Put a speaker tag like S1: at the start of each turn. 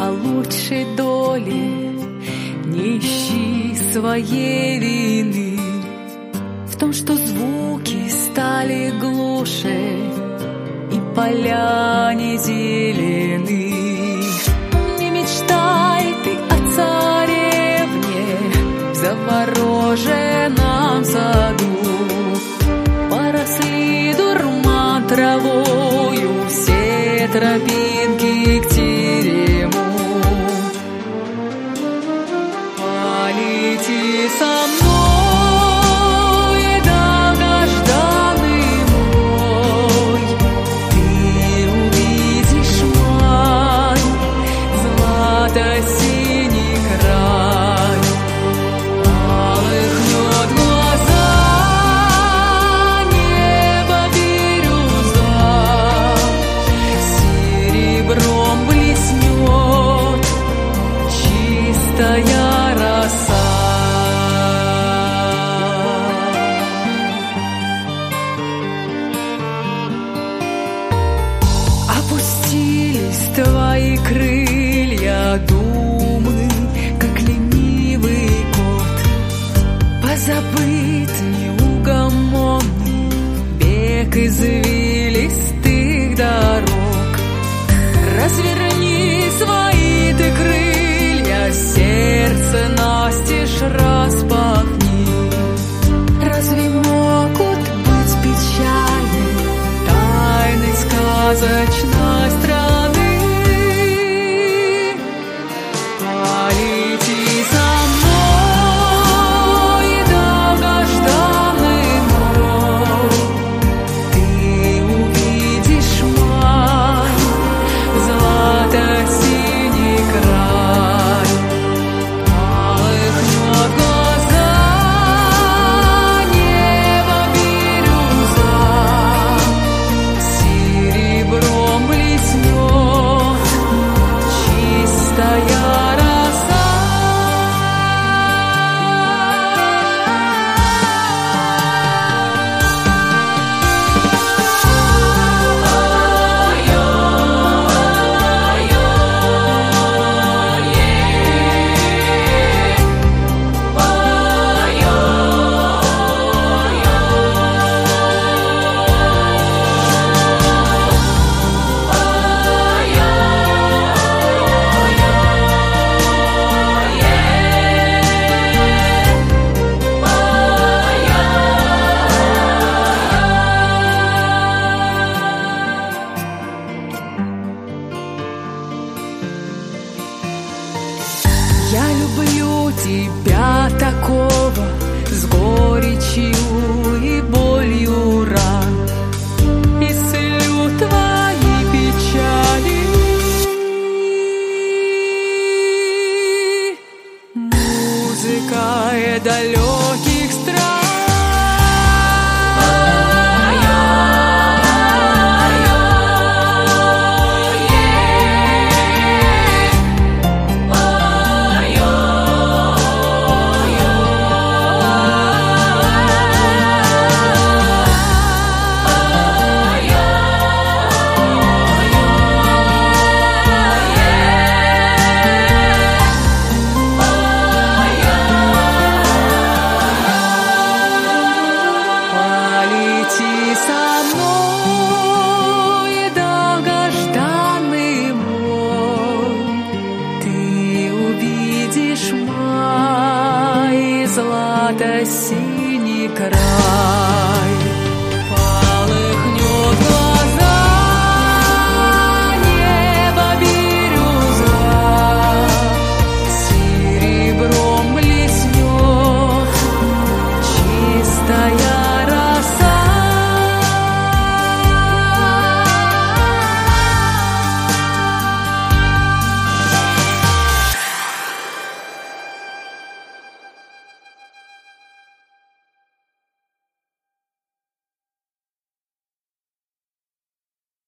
S1: о лучшей доле, не ищи своей вины в том, что звуки стали глуше и поля не зелены. Не мечтай ты о царевне в завороженном саду. Поросли дурман травою все тропинки к терему. some more. Бег извилистых дорог. Разверни свои ты крылья, сердце настежь распахни. Разве могут быть печали тайны сказочной тебя такого с горечью и болью ран. Исцелю твои печали. Музыка далеких злато-синий край.